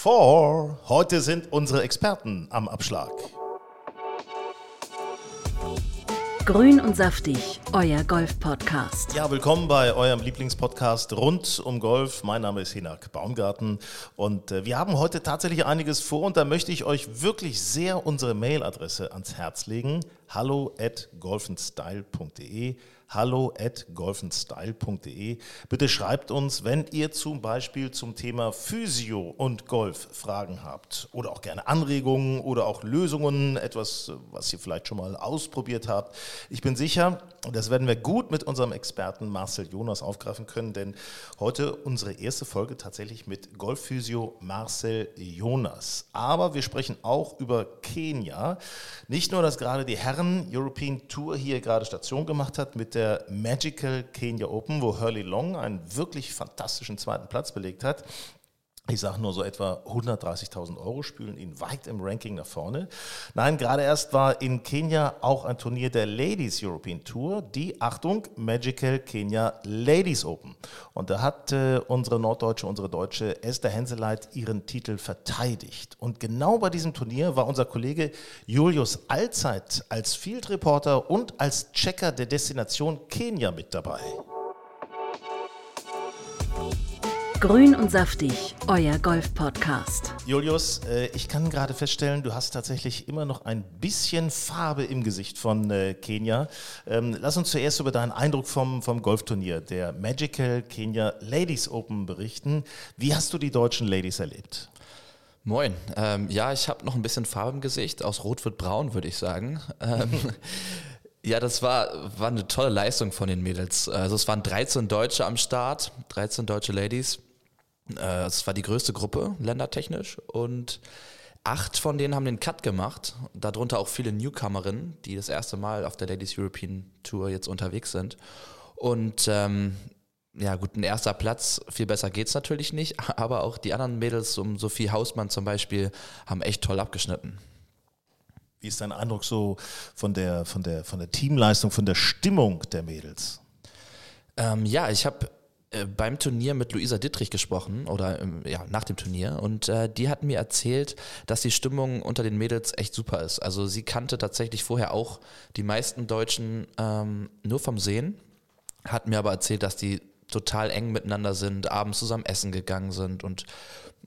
4. Heute sind unsere Experten am Abschlag. Grün und saftig, euer Golf-Podcast. Ja, willkommen bei eurem Lieblingspodcast rund um Golf. Mein Name ist Hinak Baumgarten und äh, wir haben heute tatsächlich einiges vor und da möchte ich euch wirklich sehr unsere Mailadresse ans Herz legen. Hallo at golfenstyle.de hallo at golfenstyle.de. Bitte schreibt uns, wenn ihr zum Beispiel zum Thema Physio und Golf Fragen habt oder auch gerne Anregungen oder auch Lösungen, etwas, was ihr vielleicht schon mal ausprobiert habt. Ich bin sicher, das werden wir gut mit unserem Experten Marcel Jonas aufgreifen können, denn heute unsere erste Folge tatsächlich mit Golfphysio Marcel Jonas. Aber wir sprechen auch über Kenia. Nicht nur, dass gerade die Herren European Tour hier gerade Station gemacht hat mit der Magical Kenya Open, wo Hurley Long einen wirklich fantastischen zweiten Platz belegt hat ich sage nur so etwa 130.000 Euro, spülen ihn weit im Ranking nach vorne. Nein, gerade erst war in Kenia auch ein Turnier der Ladies European Tour, die, Achtung, Magical Kenya Ladies Open. Und da hat äh, unsere Norddeutsche, unsere Deutsche Esther Henseleit ihren Titel verteidigt. Und genau bei diesem Turnier war unser Kollege Julius Allzeit als Field Reporter und als Checker der Destination Kenia mit dabei. Grün und saftig, euer Golf-Podcast. Julius, äh, ich kann gerade feststellen, du hast tatsächlich immer noch ein bisschen Farbe im Gesicht von äh, Kenia. Ähm, lass uns zuerst über deinen Eindruck vom, vom Golfturnier, der Magical Kenya Ladies Open, berichten. Wie hast du die deutschen Ladies erlebt? Moin. Ähm, ja, ich habe noch ein bisschen Farbe im Gesicht. Aus Rot wird braun, würde ich sagen. Ähm, Ja, das war, war eine tolle Leistung von den Mädels. Also es waren 13 Deutsche am Start, 13 deutsche Ladies. Äh, es war die größte Gruppe, ländertechnisch. Und acht von denen haben den Cut gemacht. Darunter auch viele Newcomerinnen, die das erste Mal auf der Ladies European Tour jetzt unterwegs sind. Und ähm, ja, gut, ein erster Platz, viel besser geht es natürlich nicht, aber auch die anderen Mädels, um Sophie Hausmann zum Beispiel, haben echt toll abgeschnitten. Wie ist dein Eindruck so von der, von der, von der Teamleistung, von der Stimmung der Mädels? Ähm, ja, ich habe äh, beim Turnier mit Luisa Dittrich gesprochen oder ähm, ja, nach dem Turnier und äh, die hat mir erzählt, dass die Stimmung unter den Mädels echt super ist. Also sie kannte tatsächlich vorher auch die meisten Deutschen ähm, nur vom Sehen, hat mir aber erzählt, dass die total eng miteinander sind, abends zusammen essen gegangen sind und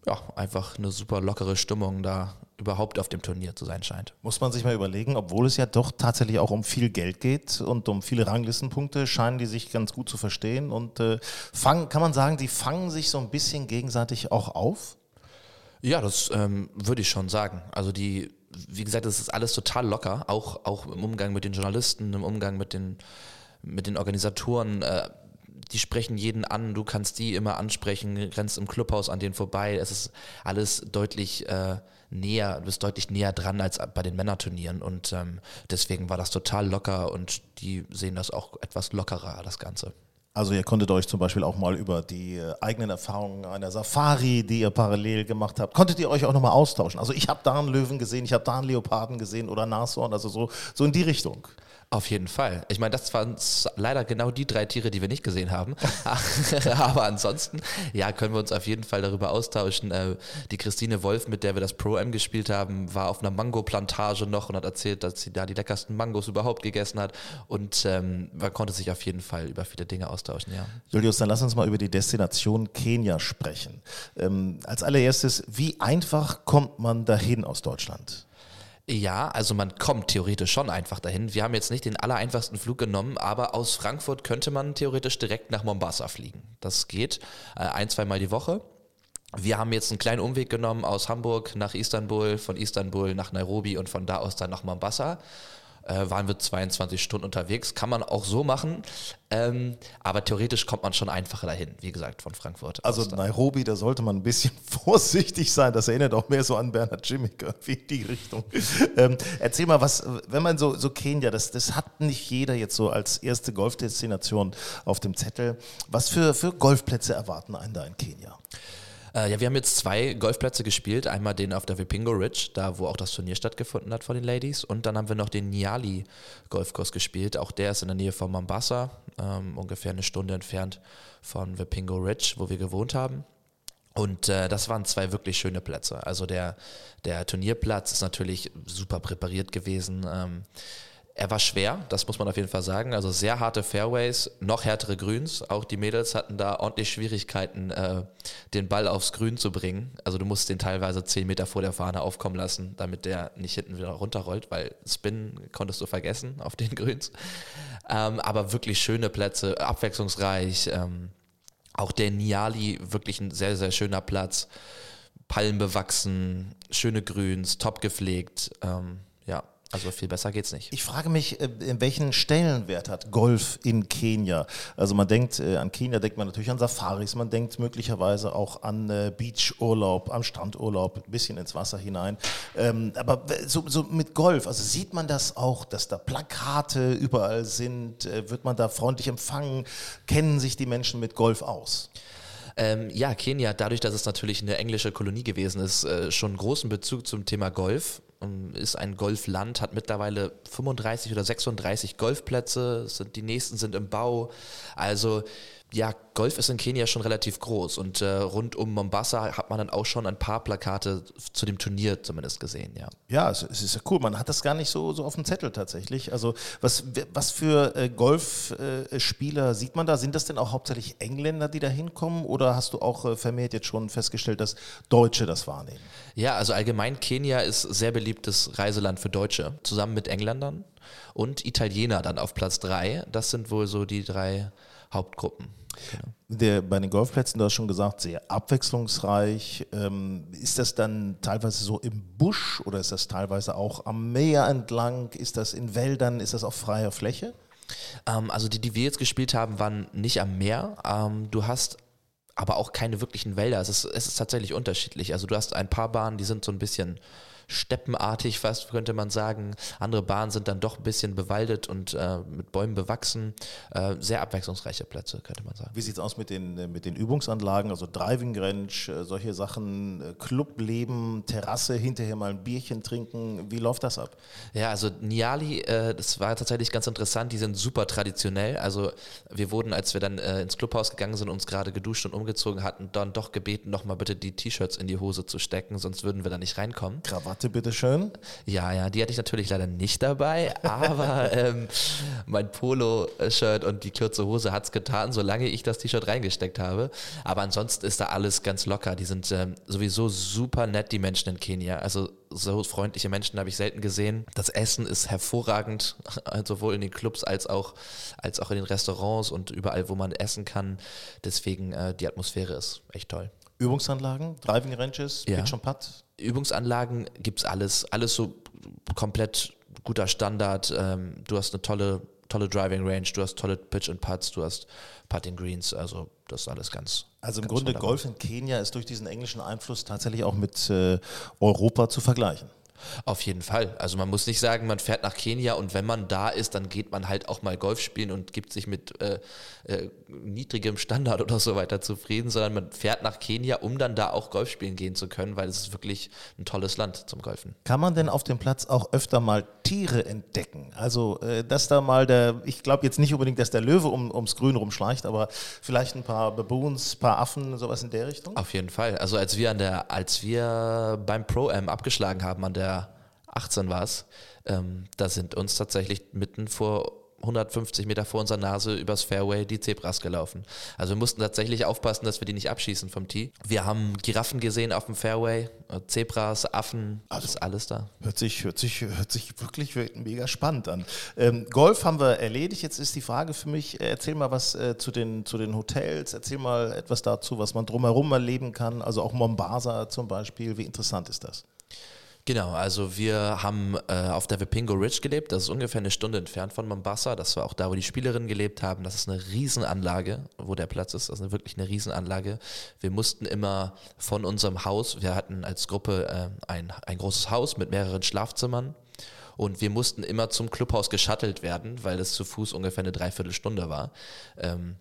ja, einfach eine super lockere Stimmung da überhaupt auf dem Turnier zu sein scheint. Muss man sich mal überlegen, obwohl es ja doch tatsächlich auch um viel Geld geht und um viele Ranglistenpunkte, scheinen die sich ganz gut zu verstehen und äh, fangen, kann man sagen, die fangen sich so ein bisschen gegenseitig auch auf? Ja, das ähm, würde ich schon sagen. Also die, wie gesagt, das ist alles total locker, auch, auch im Umgang mit den Journalisten, im Umgang mit den, mit den Organisatoren. Äh, die sprechen jeden an, du kannst die immer ansprechen, rennst im Clubhaus an denen vorbei. Es ist alles deutlich äh, näher, du bist deutlich näher dran als bei den Männerturnieren und ähm, deswegen war das total locker und die sehen das auch etwas lockerer, das Ganze. Also ihr konntet euch zum Beispiel auch mal über die äh, eigenen Erfahrungen einer Safari, die ihr parallel gemacht habt, konntet ihr euch auch nochmal austauschen? Also ich habe da einen Löwen gesehen, ich habe da einen Leoparden gesehen oder Nashorn, also so, so in die Richtung. Auf jeden Fall. Ich meine, das waren leider genau die drei Tiere, die wir nicht gesehen haben. Aber ansonsten, ja, können wir uns auf jeden Fall darüber austauschen. Äh, die Christine Wolf, mit der wir das Pro-M gespielt haben, war auf einer Mango-Plantage noch und hat erzählt, dass sie da die leckersten Mangos überhaupt gegessen hat. Und ähm, man konnte sich auf jeden Fall über viele Dinge austauschen, ja. Julius, dann lass uns mal über die Destination Kenia sprechen. Ähm, als allererstes, wie einfach kommt man dahin aus Deutschland? Ja, also man kommt theoretisch schon einfach dahin. Wir haben jetzt nicht den allereinfachsten Flug genommen, aber aus Frankfurt könnte man theoretisch direkt nach Mombasa fliegen. Das geht äh, ein, zweimal die Woche. Wir haben jetzt einen kleinen Umweg genommen aus Hamburg nach Istanbul, von Istanbul nach Nairobi und von da aus dann nach Mombasa äh, waren wir 22 Stunden unterwegs. Kann man auch so machen, ähm, aber theoretisch kommt man schon einfacher dahin, wie gesagt, von Frankfurt. Also Nairobi, da sollte man ein bisschen vorsichtig sein. Das erinnert auch mehr so an Bernhard Jimmick, wie in die Richtung. ähm, erzähl mal, was, wenn man so, so Kenia, das, das hat nicht jeder jetzt so als erste Golfdestination auf dem Zettel. Was für, für Golfplätze erwarten einen da in Kenia? Äh, ja, wir haben jetzt zwei Golfplätze gespielt. Einmal den auf der Vipingo Ridge, da wo auch das Turnier stattgefunden hat von den Ladies. Und dann haben wir noch den Niali Golfkurs gespielt. Auch der ist in der Nähe von Mombasa, ähm, ungefähr eine Stunde entfernt von Vipingo Ridge, wo wir gewohnt haben. Und äh, das waren zwei wirklich schöne Plätze. Also der, der Turnierplatz ist natürlich super präpariert gewesen. Ähm, er war schwer, das muss man auf jeden Fall sagen. Also sehr harte Fairways, noch härtere Grüns. Auch die Mädels hatten da ordentlich Schwierigkeiten, äh, den Ball aufs Grün zu bringen. Also du musst den teilweise zehn Meter vor der Fahne aufkommen lassen, damit der nicht hinten wieder runterrollt, weil Spin konntest du vergessen auf den Grüns. Ähm, aber wirklich schöne Plätze, abwechslungsreich. Ähm, auch der Niali, wirklich ein sehr, sehr schöner Platz. Palmen bewachsen, schöne Grüns, top gepflegt. Ähm, ja, also viel besser geht's nicht. Ich frage mich, äh, welchen Stellenwert hat Golf in Kenia? Also man denkt, äh, an Kenia denkt man natürlich an Safaris, man denkt möglicherweise auch an äh, Beachurlaub, am Strandurlaub, ein bisschen ins Wasser hinein. Ähm, aber so, so mit Golf, also sieht man das auch, dass da Plakate überall sind? Wird man da freundlich empfangen? Kennen sich die Menschen mit Golf aus? Ähm, ja, Kenia, dadurch, dass es natürlich eine englische Kolonie gewesen ist, äh, schon großen Bezug zum Thema Golf. Ist ein Golfland, hat mittlerweile 35 oder 36 Golfplätze, sind, die nächsten sind im Bau. Also ja, Golf ist in Kenia schon relativ groß und äh, rund um Mombasa hat man dann auch schon ein paar Plakate zu dem Turnier zumindest gesehen, ja. Ja, es, es ist ja cool. Man hat das gar nicht so, so auf dem Zettel tatsächlich. Also was, was für äh, Golfspieler äh, sieht man da? Sind das denn auch hauptsächlich Engländer, die da hinkommen oder hast du auch äh, vermehrt jetzt schon festgestellt, dass Deutsche das wahrnehmen? Ja, also allgemein Kenia ist sehr beliebtes Reiseland für Deutsche, zusammen mit Engländern und Italiener dann auf Platz drei. Das sind wohl so die drei Hauptgruppen. Genau. Der, bei den Golfplätzen, du hast schon gesagt, sehr abwechslungsreich. Ähm, ist das dann teilweise so im Busch oder ist das teilweise auch am Meer entlang? Ist das in Wäldern? Ist das auf freier Fläche? Ähm, also die, die wir jetzt gespielt haben, waren nicht am Meer. Ähm, du hast aber auch keine wirklichen Wälder. Es ist, es ist tatsächlich unterschiedlich. Also du hast ein paar Bahnen, die sind so ein bisschen steppenartig fast, könnte man sagen. Andere Bahnen sind dann doch ein bisschen bewaldet und äh, mit Bäumen bewachsen. Äh, sehr abwechslungsreiche Plätze, könnte man sagen. Wie sieht es aus mit den, äh, mit den Übungsanlagen, also Driving Range, äh, solche Sachen, äh, Clubleben, Terrasse, hinterher mal ein Bierchen trinken? Wie läuft das ab? Ja, also Niali, äh, das war tatsächlich ganz interessant, die sind super traditionell. Also wir wurden, als wir dann ins Clubhaus gegangen sind, uns gerade geduscht und umgezogen hatten, dann doch gebeten, nochmal bitte die T-Shirts in die Hose zu stecken, sonst würden wir da nicht reinkommen. Krawatte Krawatte, bitteschön. Ja, ja, die hatte ich natürlich leider nicht dabei, aber ähm, mein Polo-Shirt und die kurze Hose hat es getan, solange ich das T-Shirt reingesteckt habe. Aber ansonsten ist da alles ganz locker. Die sind ähm, sowieso super nett, die Menschen in Kenia. Also so freundliche Menschen habe ich selten gesehen. Das Essen ist hervorragend, sowohl in den Clubs als auch, als auch in den Restaurants und überall, wo man essen kann. Deswegen, äh, die Atmosphäre ist echt toll. Übungsanlagen, Driving Ranges, ja. Pitch und Putt? Übungsanlagen gibt es alles, alles so komplett guter Standard. Ähm, du hast eine tolle, tolle Driving Range, du hast tolle Pitch und Putts, du hast Putting Greens, also das ist alles ganz. Also im ganz Grunde. Golf in Kenia ist durch diesen englischen Einfluss tatsächlich auch mit äh, Europa zu vergleichen. Auf jeden Fall. Also man muss nicht sagen, man fährt nach Kenia und wenn man da ist, dann geht man halt auch mal Golf spielen und gibt sich mit äh, äh, niedrigem Standard oder so weiter zufrieden, sondern man fährt nach Kenia, um dann da auch Golf spielen gehen zu können, weil es ist wirklich ein tolles Land zum Golfen. Kann man denn auf dem Platz auch öfter mal Tiere entdecken? Also, äh, dass da mal der, ich glaube jetzt nicht unbedingt, dass der Löwe um, ums Grün rumschleicht, aber vielleicht ein paar Baboons, ein paar Affen, sowas in der Richtung? Auf jeden Fall. Also als wir an der, als wir beim Pro-Am abgeschlagen haben, an der 18 war es, ähm, da sind uns tatsächlich mitten vor 150 Meter vor unserer Nase übers Fairway die Zebras gelaufen. Also wir mussten tatsächlich aufpassen, dass wir die nicht abschießen vom Tee. Wir haben Giraffen gesehen auf dem Fairway, äh, Zebras, Affen, also, ist alles da. Hört sich, hört sich, hört sich wirklich mega spannend an. Ähm, Golf haben wir erledigt. Jetzt ist die Frage für mich, äh, erzähl mal was äh, zu, den, zu den Hotels, erzähl mal etwas dazu, was man drumherum erleben kann. Also auch Mombasa zum Beispiel. Wie interessant ist das? Genau, also wir haben äh, auf der Vipingo Ridge gelebt, das ist ungefähr eine Stunde entfernt von Mombasa, das war auch da, wo die Spielerinnen gelebt haben, das ist eine Riesenanlage, wo der Platz ist, das ist wirklich eine Riesenanlage. Wir mussten immer von unserem Haus, wir hatten als Gruppe äh, ein, ein großes Haus mit mehreren Schlafzimmern. Und wir mussten immer zum Clubhaus geschattelt werden, weil es zu Fuß ungefähr eine Dreiviertelstunde war. Ähm,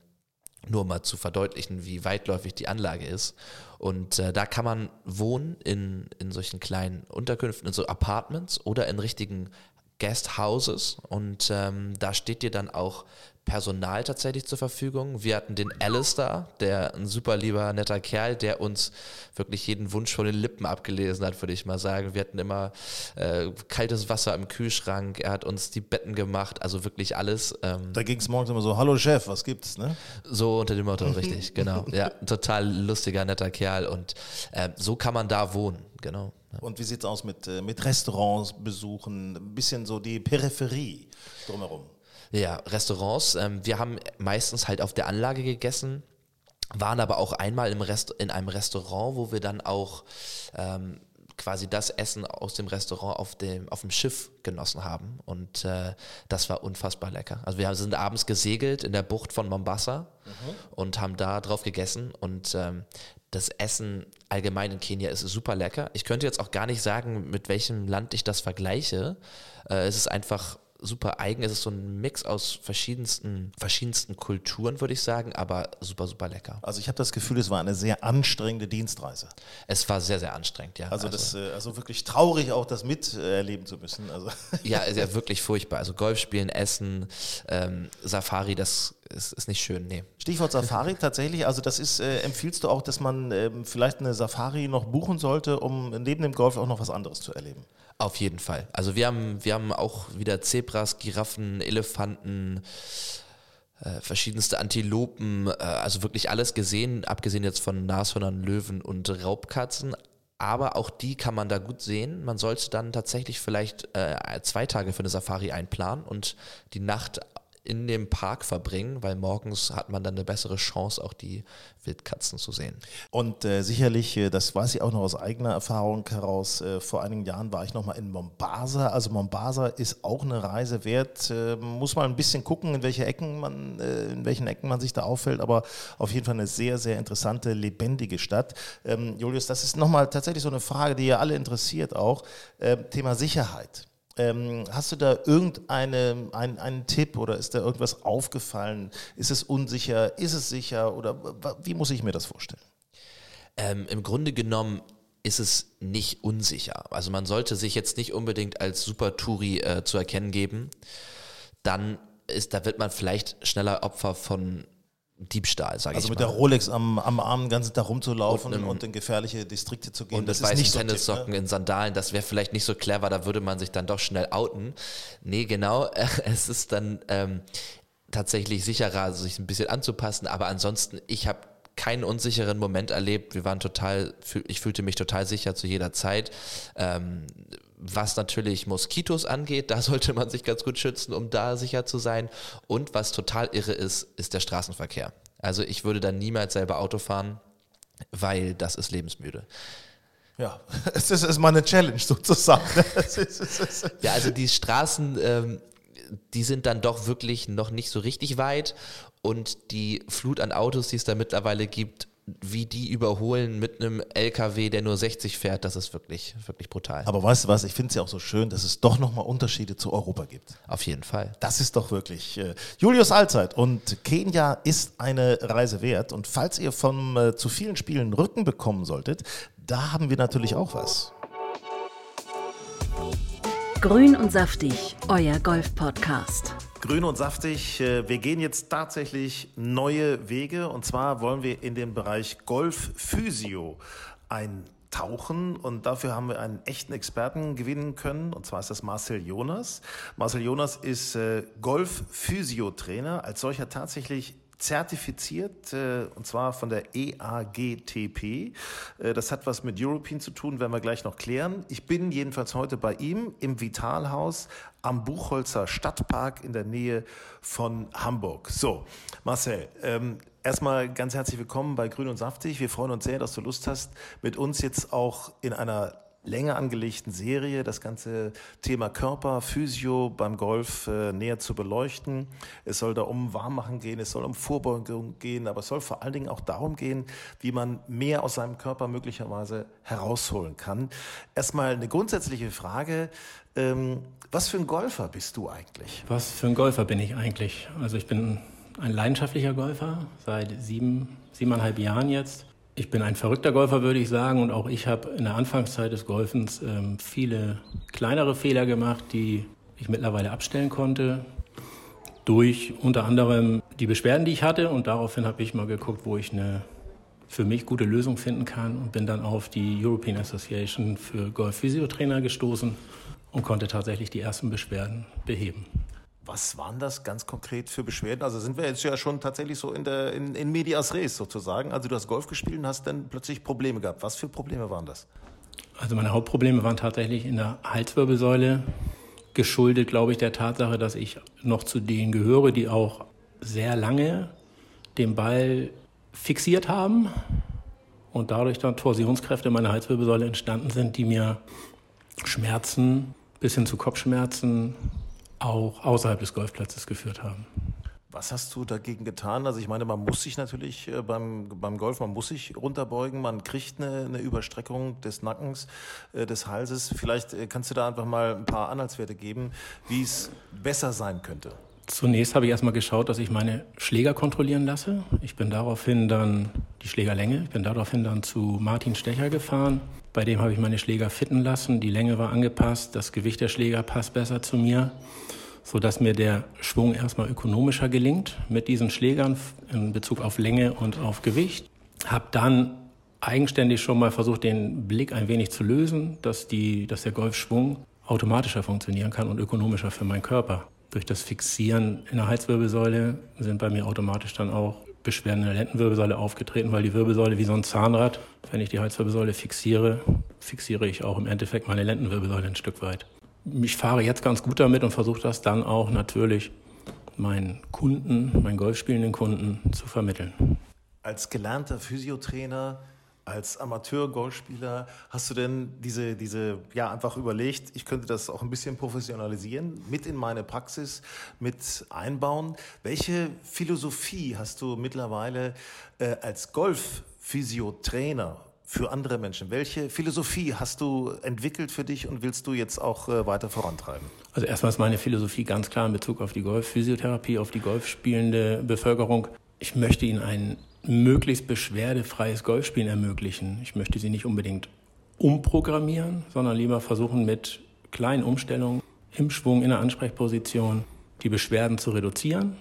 nur mal zu verdeutlichen, wie weitläufig die Anlage ist. Und äh, da kann man wohnen in, in solchen kleinen Unterkünften, in so Apartments oder in richtigen Guesthouses. Und ähm, da steht dir dann auch Personal tatsächlich zur Verfügung. Wir hatten den Alistair, der ein super lieber, netter Kerl, der uns wirklich jeden Wunsch von den Lippen abgelesen hat, würde ich mal sagen. Wir hatten immer äh, kaltes Wasser im Kühlschrank, er hat uns die Betten gemacht, also wirklich alles. Ähm, da ging es morgens immer so, hallo Chef, was gibt's, ne? So unter dem Motto, richtig, genau. Ja, total lustiger, netter Kerl und äh, so kann man da wohnen, genau. Und wie sieht es aus mit, äh, mit Restaurants besuchen, ein bisschen so die Peripherie drumherum? Ja, Restaurants. Ähm, wir haben meistens halt auf der Anlage gegessen, waren aber auch einmal im Rest, in einem Restaurant, wo wir dann auch ähm, quasi das Essen aus dem Restaurant auf dem, auf dem Schiff genossen haben. Und äh, das war unfassbar lecker. Also wir sind abends gesegelt in der Bucht von Mombasa mhm. und haben da drauf gegessen. Und ähm, das Essen allgemein in Kenia ist super lecker. Ich könnte jetzt auch gar nicht sagen, mit welchem Land ich das vergleiche. Äh, es ist einfach super eigen. Es ist so ein Mix aus verschiedensten, verschiedensten Kulturen, würde ich sagen, aber super, super lecker. Also ich habe das Gefühl, es war eine sehr anstrengende Dienstreise. Es war sehr, sehr anstrengend, ja. Also, also, das, äh, also wirklich traurig auch das miterleben zu müssen. Also. Ja, ist ja wirklich furchtbar. Also Golf spielen, Essen, ähm, Safari, das ist, ist nicht schön, nee. Stichwort Safari tatsächlich, also das ist, äh, empfiehlst du auch, dass man ähm, vielleicht eine Safari noch buchen sollte, um neben dem Golf auch noch was anderes zu erleben? Auf jeden Fall. Also wir haben, wir haben auch wieder Zebras, Giraffen, Elefanten, äh, verschiedenste Antilopen, äh, also wirklich alles gesehen, abgesehen jetzt von Nashörnern, Löwen und Raubkatzen. Aber auch die kann man da gut sehen. Man sollte dann tatsächlich vielleicht äh, zwei Tage für eine Safari einplanen und die Nacht in dem Park verbringen, weil morgens hat man dann eine bessere Chance, auch die Wildkatzen zu sehen. Und äh, sicherlich, äh, das weiß ich auch noch aus eigener Erfahrung heraus, äh, vor einigen Jahren war ich nochmal in Mombasa. Also Mombasa ist auch eine Reise wert. Äh, muss man ein bisschen gucken, in welche Ecken man, äh, in welchen Ecken man sich da auffällt, aber auf jeden Fall eine sehr, sehr interessante, lebendige Stadt. Ähm, Julius, das ist nochmal tatsächlich so eine Frage, die ja alle interessiert auch. Ähm, Thema Sicherheit. Ähm, hast du da irgendeinen ein, Tipp oder ist da irgendwas aufgefallen? Ist es unsicher? Ist es sicher? Oder wie muss ich mir das vorstellen? Ähm, Im Grunde genommen ist es nicht unsicher. Also man sollte sich jetzt nicht unbedingt als Super-Touri äh, zu erkennen geben. Dann ist, da wird man vielleicht schneller Opfer von Diebstahl, sage also ich mal. Also mit der Rolex am, am Arm den ganzen Tag rumzulaufen und, und, in gefährliche Distrikte zu gehen. Und das mit weißen Tennissocken ne? in Sandalen, das wäre vielleicht nicht so clever, da würde man sich dann doch schnell outen. Nee, genau, es ist dann ähm, tatsächlich sicherer, sich ein bisschen anzupassen, aber ansonsten, ich habe keinen unsicheren Moment erlebt. Wir waren total, ich fühlte mich total sicher zu jeder Zeit. Ähm, was natürlich Moskitos angeht, da sollte man sich ganz gut schützen, um da sicher zu sein. Und was total irre ist, ist der Straßenverkehr. Also ich würde dann niemals selber Auto fahren, weil das ist lebensmüde. Ja, es ist, ist mal eine Challenge sozusagen. ja, also die Straßen, ähm, die sind dann doch wirklich noch nicht so richtig weit und die Flut an Autos, die es da mittlerweile gibt, wie die überholen mit einem LKW, der nur 60 fährt, das ist wirklich, wirklich brutal. Aber weißt du was, ich finde es ja auch so schön, dass es doch nochmal Unterschiede zu Europa gibt. Auf jeden Fall. Das ist doch wirklich äh, Julius Allzeit und Kenia ist eine Reise wert. Und falls ihr von äh, zu vielen Spielen Rücken bekommen solltet, da haben wir natürlich auch was. Grün und saftig, euer Golf-Podcast. Grün und saftig. Äh, wir gehen jetzt tatsächlich neue Wege und zwar wollen wir in den Bereich Golf Physio eintauchen und dafür haben wir einen echten Experten gewinnen können und zwar ist das Marcel Jonas. Marcel Jonas ist äh, Golf Physio Trainer, als solcher tatsächlich zertifiziert, äh, und zwar von der EAGTP. Äh, das hat was mit European zu tun, werden wir gleich noch klären. Ich bin jedenfalls heute bei ihm im Vitalhaus am Buchholzer Stadtpark in der Nähe von Hamburg. So, Marcel, ähm, erstmal ganz herzlich willkommen bei Grün und Saftig. Wir freuen uns sehr, dass du Lust hast, mit uns jetzt auch in einer länger angelegten Serie das ganze Thema Körper, Physio beim Golf äh, näher zu beleuchten. Es soll da um Warmmachen gehen, es soll um Vorbeugung gehen, aber es soll vor allen Dingen auch darum gehen, wie man mehr aus seinem Körper möglicherweise herausholen kann. Erstmal eine grundsätzliche Frage. Ähm, was für ein Golfer bist du eigentlich? Was für ein Golfer bin ich eigentlich? Also ich bin ein leidenschaftlicher Golfer seit sieben, siebeneinhalb Jahren jetzt. Ich bin ein verrückter Golfer, würde ich sagen, und auch ich habe in der Anfangszeit des Golfens ähm, viele kleinere Fehler gemacht, die ich mittlerweile abstellen konnte. durch unter anderem die Beschwerden, die ich hatte. Und daraufhin habe ich mal geguckt, wo ich eine für mich gute Lösung finden kann und bin dann auf die European Association für Golf-Physiotrainer gestoßen und konnte tatsächlich die ersten Beschwerden beheben. Was waren das ganz konkret für Beschwerden? Also sind wir jetzt ja schon tatsächlich so in, der, in, in medias res sozusagen. Also du hast Golf gespielt und hast dann plötzlich Probleme gehabt. Was für Probleme waren das? Also meine Hauptprobleme waren tatsächlich in der Halswirbelsäule, geschuldet, glaube ich, der Tatsache, dass ich noch zu denen gehöre, die auch sehr lange den Ball fixiert haben und dadurch dann Torsionskräfte in meiner Halswirbelsäule entstanden sind, die mir Schmerzen bis hin zu Kopfschmerzen auch außerhalb des Golfplatzes geführt haben. Was hast du dagegen getan? Also ich meine, man muss sich natürlich äh, beim, beim Golf, man muss sich runterbeugen, man kriegt eine, eine Überstreckung des Nackens, äh, des Halses. Vielleicht äh, kannst du da einfach mal ein paar Anhaltswerte geben, wie es besser sein könnte. Zunächst habe ich erstmal geschaut, dass ich meine Schläger kontrollieren lasse. Ich bin daraufhin dann die Schlägerlänge, ich bin daraufhin dann zu Martin Stecher gefahren. Bei dem habe ich meine Schläger fitten lassen, die Länge war angepasst, das Gewicht der Schläger passt besser zu mir sodass mir der Schwung erstmal ökonomischer gelingt mit diesen Schlägern in Bezug auf Länge und auf Gewicht. Habe dann eigenständig schon mal versucht, den Blick ein wenig zu lösen, dass, die, dass der Golfschwung automatischer funktionieren kann und ökonomischer für meinen Körper. Durch das Fixieren in der Halswirbelsäule sind bei mir automatisch dann auch Beschwerden in der Lendenwirbelsäule aufgetreten, weil die Wirbelsäule wie so ein Zahnrad, wenn ich die Halswirbelsäule fixiere, fixiere ich auch im Endeffekt meine Lendenwirbelsäule ein Stück weit ich fahre jetzt ganz gut damit und versuche das dann auch natürlich meinen Kunden, meinen golfspielenden Kunden zu vermitteln. Als gelernter Physiotrainer, als Amateur-Golfspieler, hast du denn diese, diese, ja, einfach überlegt, ich könnte das auch ein bisschen professionalisieren, mit in meine Praxis mit einbauen? Welche Philosophie hast du mittlerweile äh, als Golf-Physiotrainer für andere Menschen. Welche Philosophie hast du entwickelt für dich und willst du jetzt auch äh, weiter vorantreiben? Also erstmal ist meine Philosophie ganz klar in Bezug auf die Golfphysiotherapie, auf die golfspielende Bevölkerung. Ich möchte ihnen ein möglichst beschwerdefreies Golfspielen ermöglichen. Ich möchte sie nicht unbedingt umprogrammieren, sondern lieber versuchen mit kleinen Umstellungen im Schwung, in der Ansprechposition die Beschwerden zu reduzieren,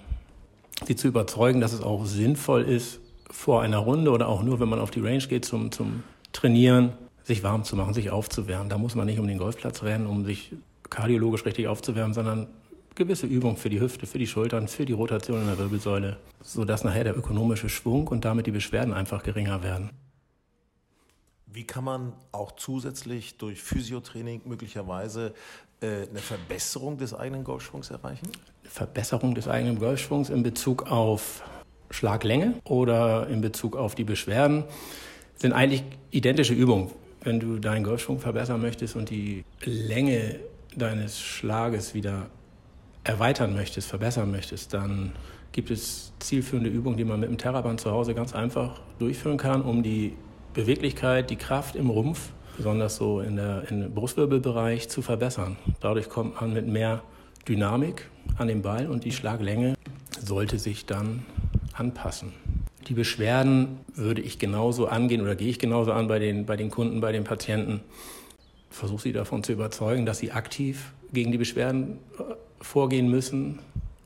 sie zu überzeugen, dass es auch sinnvoll ist, vor einer Runde oder auch nur, wenn man auf die Range geht zum, zum Trainieren, sich warm zu machen, sich aufzuwärmen. Da muss man nicht um den Golfplatz rennen, um sich kardiologisch richtig aufzuwärmen, sondern gewisse Übungen für die Hüfte, für die Schultern, für die Rotation in der Wirbelsäule, sodass nachher der ökonomische Schwung und damit die Beschwerden einfach geringer werden. Wie kann man auch zusätzlich durch Physiotraining möglicherweise äh, eine Verbesserung des eigenen Golfschwungs erreichen? Verbesserung des eigenen Golfschwungs in Bezug auf Schlaglänge oder in Bezug auf die Beschwerden sind eigentlich identische Übungen. Wenn du deinen Golfschwung verbessern möchtest und die Länge deines Schlages wieder erweitern möchtest, verbessern möchtest, dann gibt es zielführende Übungen, die man mit dem Terraband zu Hause ganz einfach durchführen kann, um die Beweglichkeit, die Kraft im Rumpf, besonders so in der, im Brustwirbelbereich, zu verbessern. Dadurch kommt man mit mehr Dynamik an den Ball und die Schlaglänge sollte sich dann anpassen. Die Beschwerden würde ich genauso angehen oder gehe ich genauso an bei den, bei den Kunden, bei den Patienten. Versuche sie davon zu überzeugen, dass sie aktiv gegen die Beschwerden äh, vorgehen müssen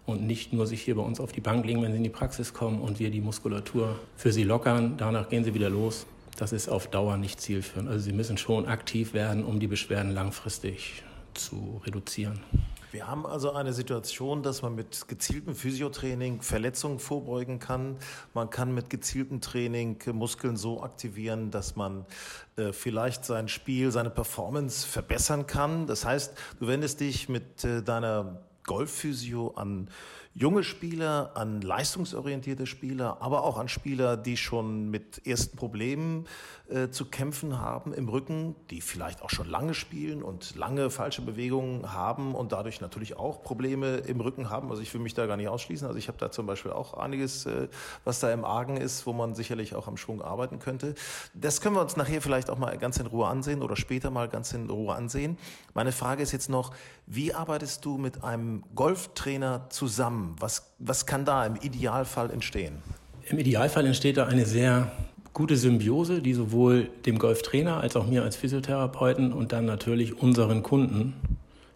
und nicht nur sich hier bei uns auf die Bank legen, wenn sie in die Praxis kommen und wir die Muskulatur für sie lockern. Danach gehen sie wieder los. Das ist auf Dauer nicht zielführend. Also sie müssen schon aktiv werden, um die Beschwerden langfristig zu reduzieren. Wir haben also eine Situation, dass man mit gezieltem Physiotraining Verletzungen vorbeugen kann. Man kann mit gezieltem Training Muskeln so aktivieren, dass man äh, vielleicht sein Spiel, seine Performance verbessern kann. Das heißt, du wendest dich mit äh, deiner Golfphysio an junge Spieler, an leistungsorientierte Spieler, aber auch an Spieler, die schon mit ersten Problemen äh, zu kämpfen haben im Rücken, die vielleicht auch schon lange spielen und lange falsche Bewegungen haben und dadurch natürlich auch Probleme im Rücken haben. Also ich will mich da gar nicht ausschließen. Also ich habe da zum Beispiel auch einiges, äh, was da im Argen ist, wo man sicherlich auch am Schwung arbeiten könnte. Das können wir uns nachher vielleicht auch mal ganz in Ruhe ansehen oder später mal ganz in Ruhe ansehen. Meine Frage ist jetzt noch, wie arbeitest du mit einem Golftrainer zusammen? Zusammen? Was, was kann da im Idealfall entstehen? Im Idealfall entsteht da eine sehr gute Symbiose, die sowohl dem Golftrainer als auch mir als Physiotherapeuten und dann natürlich unseren Kunden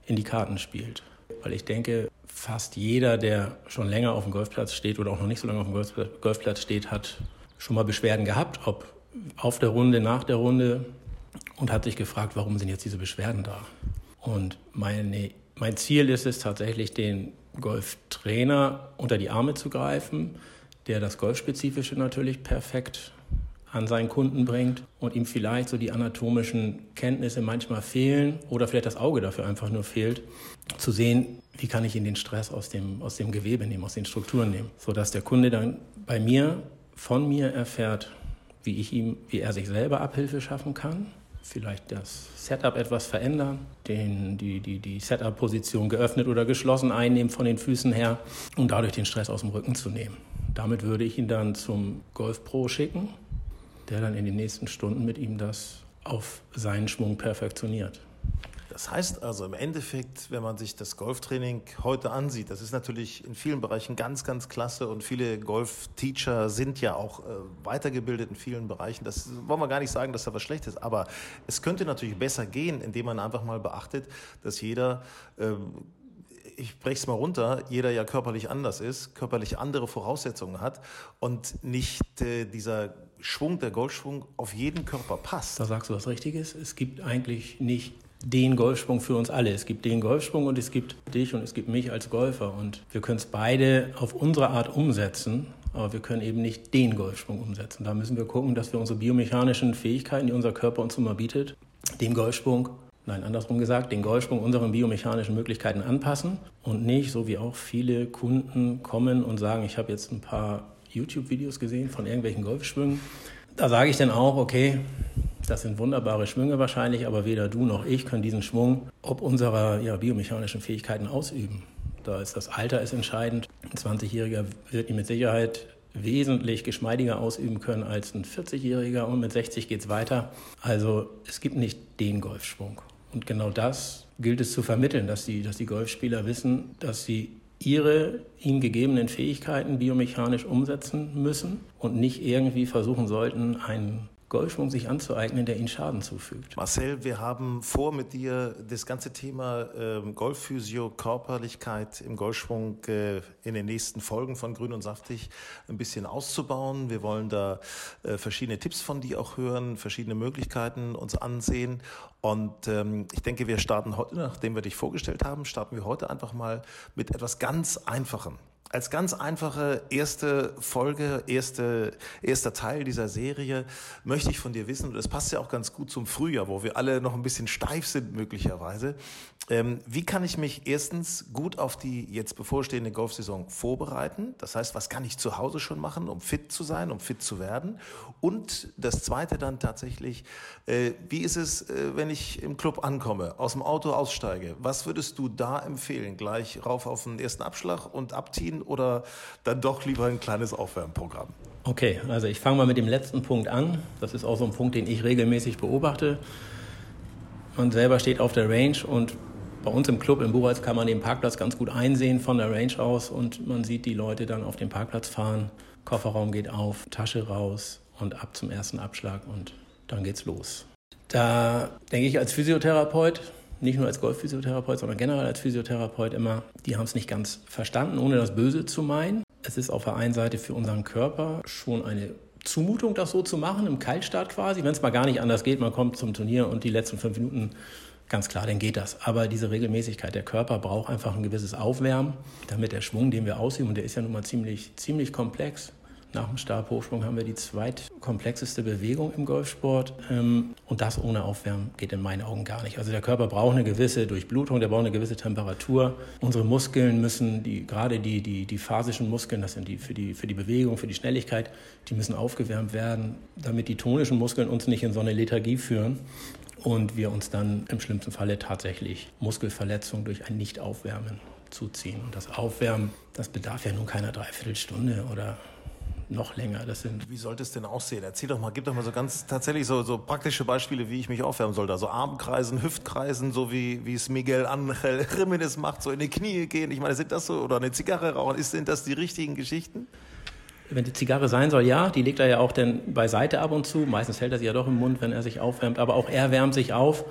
in die Karten spielt. weil ich denke, fast jeder, der schon länger auf dem Golfplatz steht oder auch noch nicht so lange auf dem Golfplatz steht, hat schon mal Beschwerden gehabt, ob auf der Runde, nach der Runde und hat sich gefragt, warum sind jetzt diese Beschwerden da? Und meine, mein Ziel ist es tatsächlich, den Golftrainer unter die Arme zu greifen, der das Golfspezifische natürlich perfekt an seinen Kunden bringt und ihm vielleicht so die anatomischen Kenntnisse manchmal fehlen oder vielleicht das Auge dafür einfach nur fehlt, zu sehen, wie kann ich ihn den Stress aus dem, aus dem Gewebe nehmen, aus den Strukturen nehmen, sodass der Kunde dann bei mir, von mir erfährt, wie ich ihm, wie er sich selber Abhilfe schaffen kann, vielleicht das Setup etwas verändern, den, die, die, die Setup-Position geöffnet oder geschlossen einnehmen von den Füßen her, um dadurch den Stress aus dem Rücken zu nehmen. Damit würde ich ihn dann zum Golf Pro schicken, der dann in den nächsten Stunden mit ihm das auf seinen Schwung perfektioniert. Das heißt also im Endeffekt, wenn man sich das Golftraining heute ansieht, das ist natürlich in vielen Bereichen ganz, ganz klasse und viele Golfteacher sind ja auch äh, weitergebildet in vielen Bereichen. Das wollen wir gar nicht sagen, dass da was schlecht ist, aber es könnte natürlich besser gehen, indem man einfach mal beachtet, dass jeder äh, ich breche es mal runter, jeder ja körperlich anders ist, körperlich andere Voraussetzungen hat und nicht äh, dieser Schwung, der Golfschwung auf jeden Körper passt. Da sagst du was Richtiges. Es gibt eigentlich nicht den Golfsprung für uns alle. Es gibt den Golfsprung und es gibt dich und es gibt mich als Golfer. Und wir können es beide auf unsere Art umsetzen, aber wir können eben nicht den Golfsprung umsetzen. Da müssen wir gucken, dass wir unsere biomechanischen Fähigkeiten, die unser Körper uns immer bietet, dem Golfsprung, nein, andersrum gesagt, den Golfsprung unseren biomechanischen Möglichkeiten anpassen und nicht, so wie auch viele Kunden kommen und sagen, ich habe jetzt ein paar YouTube-Videos gesehen von irgendwelchen Golfschwüngen. Da sage ich dann auch, okay, das sind wunderbare Schwünge wahrscheinlich, aber weder du noch ich können diesen Schwung ob unserer ja, biomechanischen Fähigkeiten ausüben. Da ist das Alter ist entscheidend. Ein 20-Jähriger wird ihn mit Sicherheit wesentlich geschmeidiger ausüben können als ein 40-Jähriger und mit 60 geht es weiter. Also es gibt nicht den Golfschwung. Und genau das gilt es zu vermitteln, dass die, dass die Golfspieler wissen, dass sie ihre ihnen gegebenen Fähigkeiten biomechanisch umsetzen müssen und nicht irgendwie versuchen sollten, einen Golfschwung sich anzueignen, der ihnen Schaden zufügt. Marcel, wir haben vor, mit dir das ganze Thema äh, Golfphysio, Körperlichkeit im Golfschwung äh, in den nächsten Folgen von Grün und Saftig ein bisschen auszubauen. Wir wollen da äh, verschiedene Tipps von dir auch hören, verschiedene Möglichkeiten uns ansehen. Und ähm, ich denke, wir starten heute, nachdem wir dich vorgestellt haben, starten wir heute einfach mal mit etwas ganz Einfachem als ganz einfache erste Folge, erste, erster Teil dieser Serie möchte ich von dir wissen, und das passt ja auch ganz gut zum Frühjahr, wo wir alle noch ein bisschen steif sind möglicherweise, ähm, wie kann ich mich erstens gut auf die jetzt bevorstehende Golfsaison vorbereiten? Das heißt, was kann ich zu Hause schon machen, um fit zu sein, um fit zu werden? Und das Zweite dann tatsächlich, äh, wie ist es, äh, wenn ich im Club ankomme, aus dem Auto aussteige? Was würdest du da empfehlen? Gleich rauf auf den ersten Abschlag und abziehen oder dann doch lieber ein kleines Aufwärmprogramm? Okay, also ich fange mal mit dem letzten Punkt an. Das ist auch so ein Punkt, den ich regelmäßig beobachte. Man selber steht auf der Range und bei uns im Club in Buchholz kann man den Parkplatz ganz gut einsehen von der Range aus und man sieht die Leute dann auf dem Parkplatz fahren. Kofferraum geht auf, Tasche raus und ab zum ersten Abschlag und dann geht's los. Da denke ich als Physiotherapeut, nicht nur als Golfphysiotherapeut, sondern generell als Physiotherapeut immer, die haben es nicht ganz verstanden, ohne das Böse zu meinen. Es ist auf der einen Seite für unseren Körper schon eine Zumutung, das so zu machen, im Kaltstart quasi, wenn es mal gar nicht anders geht, man kommt zum Turnier und die letzten fünf Minuten Ganz klar, dann geht das. Aber diese Regelmäßigkeit, der Körper braucht einfach ein gewisses Aufwärmen, damit der Schwung, den wir ausüben, und der ist ja nun mal ziemlich, ziemlich komplex. Nach dem Stabhochsprung haben wir die zweitkomplexeste Bewegung im Golfsport. Ähm, und das ohne Aufwärmen geht in meinen Augen gar nicht. Also der Körper braucht eine gewisse Durchblutung, der braucht eine gewisse Temperatur. Unsere Muskeln müssen, die, gerade die, die, die phasischen Muskeln, das sind die für, die für die Bewegung, für die Schnelligkeit, die müssen aufgewärmt werden, damit die tonischen Muskeln uns nicht in so eine Lethargie führen und wir uns dann im schlimmsten Falle tatsächlich Muskelverletzung durch ein Nicht-Aufwärmen zuziehen. Und das Aufwärmen, das bedarf ja nun keiner Dreiviertelstunde oder noch länger. Das sind wie sollte es denn aussehen? Erzähl doch mal, gib doch mal so ganz tatsächlich so, so praktische Beispiele, wie ich mich aufwärmen sollte. Also Armkreisen, Hüftkreisen, so wie, wie es Miguel Angel Jiménez macht, so in die Knie gehen. Ich meine, sind das so, oder eine Zigarre rauchen, ist, sind das die richtigen Geschichten? Wenn die Zigarre sein soll, ja, die legt er ja auch dann beiseite ab und zu. Meistens hält er sie ja doch im Mund, wenn er sich aufwärmt. Aber auch er wärmt sich auf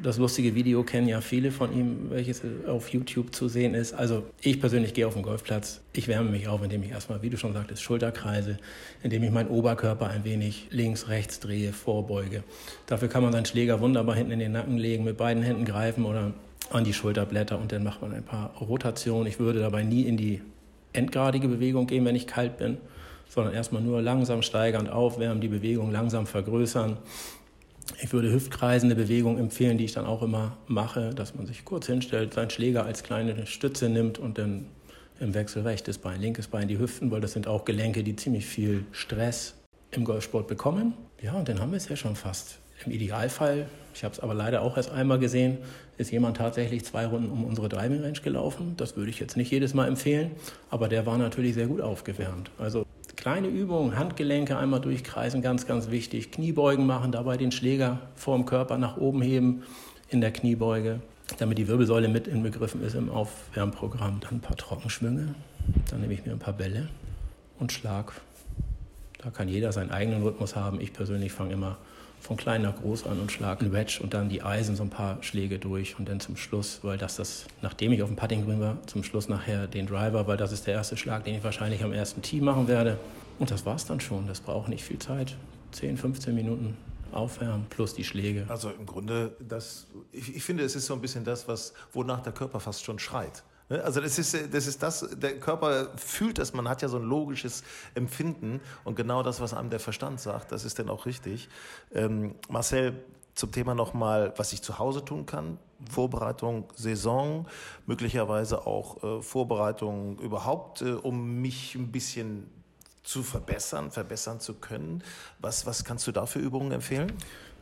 Das lustige Video kennen ja viele von ihm, welches auf YouTube zu sehen ist. Also ich persönlich gehe auf den Golfplatz. Ich wärme mich auf, indem ich erstmal, wie du schon sagtest, Schulterkreise, indem ich meinen Oberkörper ein wenig links, rechts drehe, vorbeuge. Dafür kann man seinen Schläger wunderbar hinten in den Nacken legen, mit beiden Händen greifen oder an die Schulterblätter und dann macht man ein paar Rotationen. Ich würde dabei nie in die endgradige Bewegung gehen, wenn ich kalt bin, sondern erstmal nur langsam steigernd aufwärmen, die Bewegung langsam vergrößern. Ich würde hüftkreisende Bewegungen empfehlen, die ich dann auch immer mache, dass man sich kurz hinstellt, seinen Schläger als kleine Stütze nimmt und dann im Wechsel rechtes Bein, linkes Bein, die Hüften, weil das sind auch Gelenke, die ziemlich viel Stress im Golfsport bekommen. Ja, und dann haben wir es ja schon fast. Im Idealfall, ich habe es aber leider auch erst einmal gesehen, ist jemand tatsächlich zwei Runden um unsere Driving Range gelaufen. Das würde ich jetzt nicht jedes Mal empfehlen, aber der war natürlich sehr gut aufgewärmt. Also kleine Übungen, Handgelenke einmal durchkreisen, ganz, ganz wichtig. Kniebeugen machen, dabei den Schläger vor dem Körper nach oben heben in der Kniebeuge, damit die Wirbelsäule mit inbegriffen ist im Aufwärmprogramm. Dann ein paar Trockenschwünge, dann nehme ich mir ein paar Bälle und Schlag. Da kann jeder seinen eigenen Rhythmus haben. Ich persönlich fange immer von klein nach groß an und schlage einen Wedge und dann die Eisen so ein paar Schläge durch und dann zum Schluss, weil das das, nachdem ich auf dem Putting Grün war, zum Schluss nachher den Driver, weil das ist der erste Schlag, den ich wahrscheinlich am ersten Tee machen werde. Und das war's dann schon. Das braucht nicht viel Zeit. 10, 15 Minuten aufwärmen plus die Schläge. Also im Grunde, das, ich, ich finde, es ist so ein bisschen das, was, wonach der Körper fast schon schreit. Ne? Also das ist, das ist das, der Körper fühlt das, man hat ja so ein logisches Empfinden und genau das, was einem der Verstand sagt, das ist dann auch richtig. Ähm, Marcel, zum Thema nochmal, was ich zu Hause tun kann. Vorbereitung, Saison, möglicherweise auch äh, Vorbereitung überhaupt, äh, um mich ein bisschen zu verbessern, verbessern zu können. Was, was kannst du da für Übungen empfehlen?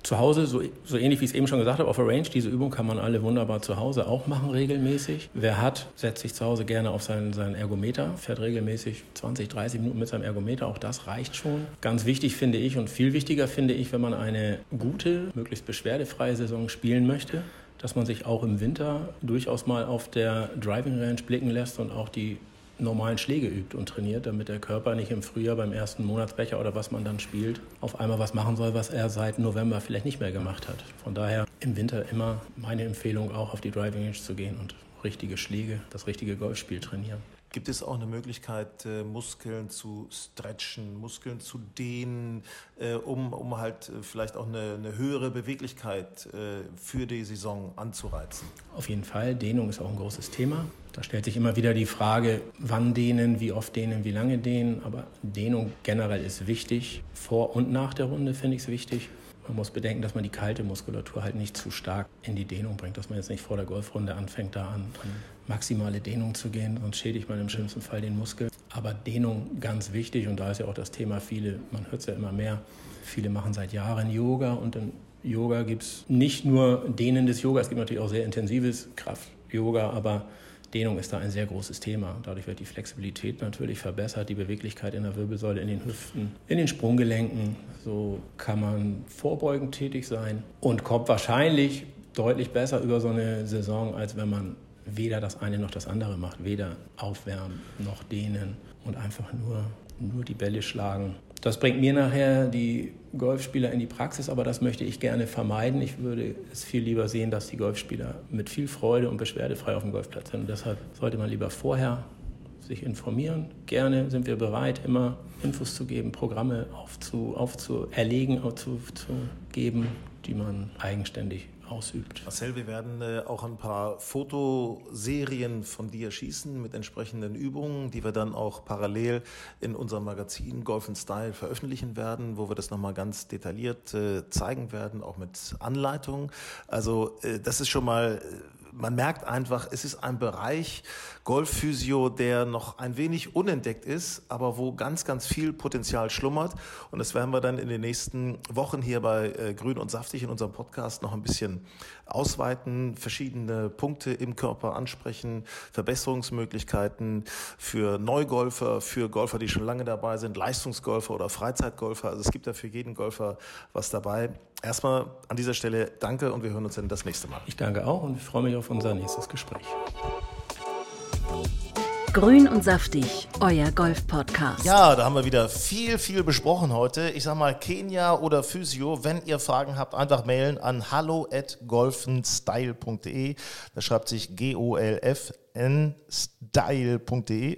Zu Hause, so, so ähnlich wie ich es eben schon gesagt habe, auf der Range, diese Übung kann man alle wunderbar zu Hause auch machen, regelmäßig. Wer hat, setzt sich zu Hause gerne auf seinen, seinen Ergometer, fährt regelmäßig 20, 30 Minuten mit seinem Ergometer, auch das reicht schon. Ganz wichtig finde ich und viel wichtiger finde ich, wenn man eine gute, möglichst beschwerdefreie Saison spielen möchte, dass man sich auch im Winter durchaus mal auf der Driving Range blicken lässt und auch die normalen Schläge übt und trainiert, damit der Körper nicht im Frühjahr beim ersten Monatsbecher oder was man dann spielt, auf einmal was machen soll, was er seit November vielleicht nicht mehr gemacht hat. Von daher im Winter immer meine Empfehlung, auch auf die Driving Range zu gehen und richtige Schläge, das richtige Golfspiel trainieren. Gibt es auch eine Möglichkeit, äh, Muskeln zu stretchen, Muskeln zu dehnen, äh, um, um halt äh, vielleicht auch eine, eine höhere Beweglichkeit für die Saison anzureizen? Auf jeden Fall. Dehnung ist auch ein großes Thema. Da stellt sich immer wieder die Frage, wann dehnen, wie oft dehnen, wie lange dehnen. Aber Dehnung generell ist wichtig. Vor und nach der Runde finde ich es wichtig. Man muss bedenken, dass man die kalte Muskulatur halt nicht zu stark in die Dehnung bringt, dass man jetzt nicht vor der Golfrunde anfängt, da an, maximale Dehnung zu gehen, sonst schädigt man im schlimmsten Fall den Muskel. Aber Dehnung ganz wichtig und da ist ja auch das Thema viele, man hört es ja immer mehr, viele machen seit Jahren Yoga und im Yoga gibt es nicht nur dehnendes Yoga, es gibt natürlich auch sehr intensives Kraft-Yoga, aber Dehnung ist da ein sehr großes Thema. Dadurch wird die Flexibilität natürlich verbessert, die Beweglichkeit in der Wirbelsäule, in den Hüften, in den Sprunggelenken. So kann man vorbeugend tätig sein und kommt wahrscheinlich deutlich besser über so eine Saison, als wenn man weder das eine noch das andere macht. Weder aufwärmen noch dehnen und einfach nur, nur die Bälle schlagen. Das bringt mir nachher die Golfspieler in die Praxis, aber das möchte ich gerne vermeiden. Ich würde es viel lieber sehen, dass die Golfspieler mit viel Freude und beschwerdefrei auf dem Golfplatz sind. Und deshalb sollte man lieber vorher sich informieren. Gerne sind wir bereit, immer Infos zu geben, Programme aufzu, aufzuerlegen, aufzugeben, die man eigenständig ausübt. Marcel, wir werden äh, auch ein paar Fotoserien von dir schießen mit entsprechenden Übungen, die wir dann auch parallel in unserem Magazin Golf Style veröffentlichen werden, wo wir das nochmal ganz detailliert äh, zeigen werden, auch mit Anleitungen. Also äh, das ist schon mal man merkt einfach, es ist ein Bereich Golfphysio, der noch ein wenig unentdeckt ist, aber wo ganz, ganz viel Potenzial schlummert. Und das werden wir dann in den nächsten Wochen hier bei äh, Grün und Saftig in unserem Podcast noch ein bisschen ausweiten, verschiedene Punkte im Körper ansprechen, Verbesserungsmöglichkeiten für Neugolfer, für Golfer, die schon lange dabei sind, Leistungsgolfer oder Freizeitgolfer. Also es gibt da für jeden Golfer was dabei. Erstmal an dieser Stelle danke und wir hören uns dann das nächste Mal. Ich danke auch und freue mich auf unser nächstes Gespräch. Grün und saftig, euer Golf-Podcast. Ja, da haben wir wieder viel, viel besprochen heute. Ich sag mal, Kenia oder Physio, wenn ihr Fragen habt, einfach mailen an hallo at golfenstyle.de. Das schreibt sich G-O-L-F nstyle.de.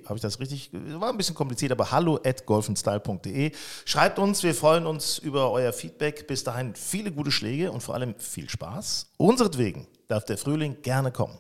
Habe ich das richtig? War ein bisschen kompliziert, aber hallo at golfenstyle.de. Schreibt uns, wir freuen uns über euer Feedback. Bis dahin viele gute Schläge und vor allem viel Spaß. Unseretwegen darf der Frühling gerne kommen.